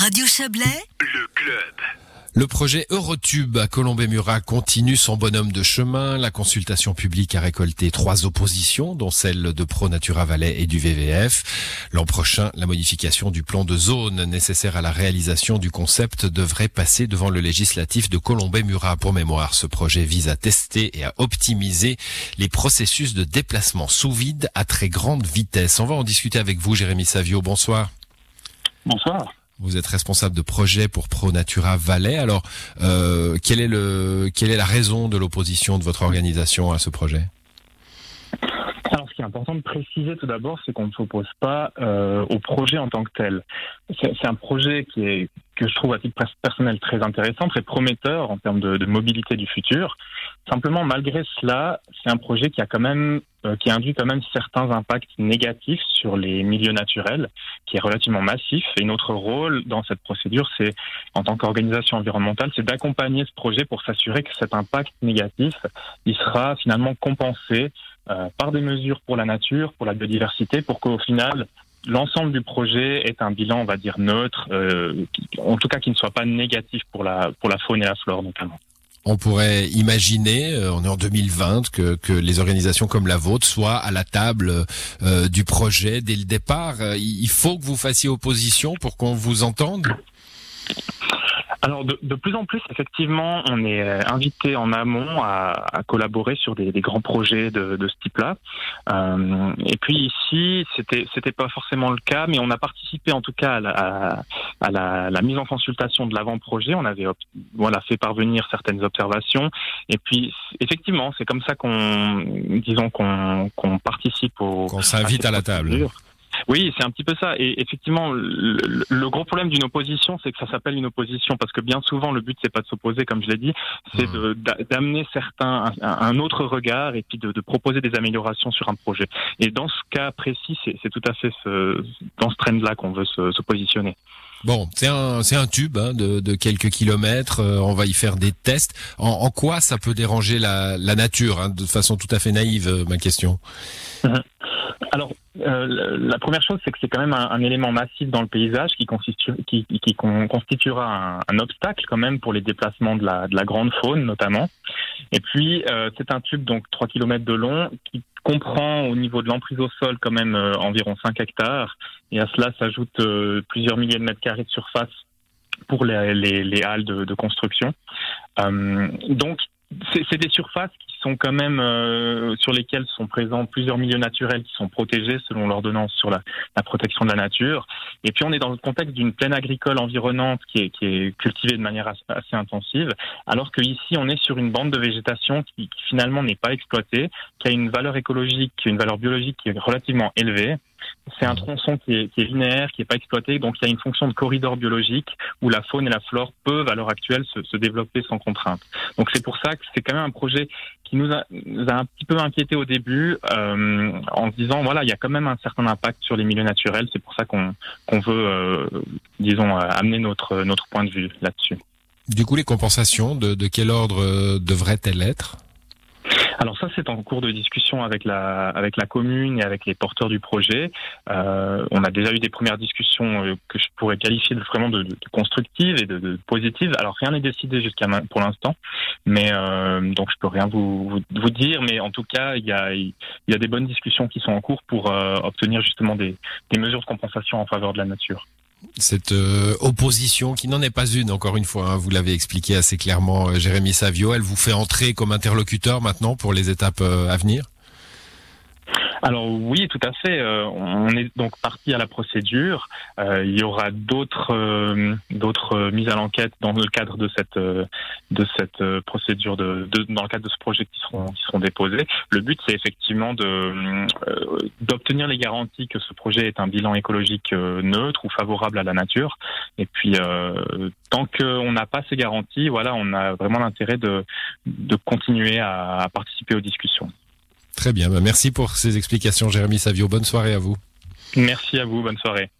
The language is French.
Radio Chablais, le club. Le projet Eurotube à Colombey-Murat continue son bonhomme de chemin. La consultation publique a récolté trois oppositions, dont celle de Pro Natura Valais et du VVF. L'an prochain, la modification du plan de zone nécessaire à la réalisation du concept devrait passer devant le législatif de Colombey-Murat. Pour mémoire, ce projet vise à tester et à optimiser les processus de déplacement sous vide à très grande vitesse. On va en discuter avec vous, Jérémy Savio. Bonsoir. Bonsoir. Vous êtes responsable de projet pour Pro Natura Valais. Alors, euh, quelle est le, quelle est la raison de l'opposition de votre organisation à ce projet? Alors, ce qui est important de préciser tout d'abord, c'est qu'on ne s'oppose pas euh, au projet en tant que tel. C'est un projet qui est que je trouve à titre personnel très intéressant, très prometteur en termes de, de mobilité du futur. Simplement, malgré cela, c'est un projet qui a quand même euh, qui induit quand même certains impacts négatifs sur les milieux naturels, qui est relativement massif. Et notre rôle dans cette procédure, c'est en tant qu'organisation environnementale, c'est d'accompagner ce projet pour s'assurer que cet impact négatif, il sera finalement compensé euh, par des mesures pour la nature, pour la biodiversité, pour qu'au final, l'ensemble du projet est un bilan, on va dire, neutre, euh, en tout cas qui ne soit pas négatif pour la, pour la faune et la flore notamment. On pourrait imaginer, euh, on est en 2020, que, que, les organisations comme la vôtre soient à la table euh, du projet dès le départ. Euh, il faut que vous fassiez opposition pour qu'on vous entende? Alors de, de, plus en plus, effectivement, on est euh, invité en amont à, à collaborer sur des, des, grands projets de, de ce type-là. Euh, et puis ici, c'était c'était pas forcément le cas, mais on a participé en tout cas à la, à la, la mise en consultation de l'avant-projet. On avait voilà fait parvenir certaines observations. Et puis effectivement, c'est comme ça qu'on disons qu'on qu'on participe au qu'on s'invite à, à la table. Oui, c'est un petit peu ça. Et effectivement, le, le gros problème d'une opposition, c'est que ça s'appelle une opposition parce que bien souvent, le but c'est pas de s'opposer, comme je l'ai dit, c'est mmh. d'amener certains un, un, autre regard et puis de, de, proposer des améliorations sur un projet. Et dans ce cas précis, c'est tout à fait ce, dans ce trend-là qu'on veut se, se, positionner. Bon, c'est un c'est un tube hein, de, de, quelques kilomètres. Euh, on va y faire des tests. En, en quoi ça peut déranger la, la nature hein, De façon tout à fait naïve, euh, ma question? Alors, euh, la première chose, c'est que c'est quand même un, un, élément massif dans le paysage qui, constitu, qui, qui constituera un, un, obstacle quand même pour les déplacements de la, de la grande faune notamment. Et puis, euh, c'est un tube donc 3 km de long qui comprend au niveau de l'emprise au sol quand même euh, environ 5 hectares. Et à cela s'ajoutent euh, plusieurs milliers de mètres carrés de surface pour les, les, les halles de, de construction. Euh, donc, c'est des surfaces qui sont quand même euh, sur lesquelles sont présents plusieurs milieux naturels qui sont protégés selon l'ordonnance sur la, la, protection de la nature. Et puis on est dans le contexte d'une plaine agricole environnante qui est, qui est cultivée de manière assez, intensive, alors que ici on est sur une bande de végétation qui, qui finalement n'est pas exploitée, qui a une valeur écologique, une valeur biologique qui est relativement élevée. C'est un tronçon qui est, linéaire, qui n'est pas exploité, donc il y a une fonction de corridor biologique où la faune et la flore peuvent à l'heure actuelle se, développer sans contrainte. Donc c'est pour ça que c'est quand même un projet qui nous a, un petit peu inquiété au début euh, en se disant voilà il y a quand même un certain impact sur les milieux naturels. C'est pour ça qu'on veut euh, disons amener notre notre point de vue là-dessus. Du coup les compensations de, quel ordre euh, devraient-elles être? Alors ça, c'est en cours de discussion avec la avec la commune et avec les porteurs du projet. Euh, on a déjà eu des premières discussions euh, que je pourrais qualifier de vraiment de, de constructives et de, de, positives. Alors rien n'est décidé jusqu'à pour l'instant, mais euh, donc je peux rien vous, vous, vous dire. Mais en tout cas, il y a il y a des bonnes discussions qui sont en cours pour euh, obtenir justement des, des mesures de compensation en faveur de la nature cette euh, opposition qui n'en est pas une, encore une fois, hein, vous l'avez expliqué assez clairement, euh, Jérémy Savio, elle vous fait entrer comme interlocuteur maintenant pour les étapes euh, à venir? Alors oui, tout à fait. Euh, on est donc parti à la procédure. Euh, il y aura d'autres euh, d'autres mises à l'enquête dans le cadre de cette de cette procédure de, dans le cadre de ce projet qui seront qui seront déposés. Le but c'est effectivement de d'obtenir les garanties que ce projet est un bilan écologique neutre ou favorable à la nature. Et puis tant qu'on n'a pas ces garanties, voilà, on a vraiment l'intérêt de de continuer à participer aux discussions. Très bien, merci pour ces explications Jérémy Savio. Bonne soirée à vous. Merci à vous, bonne soirée.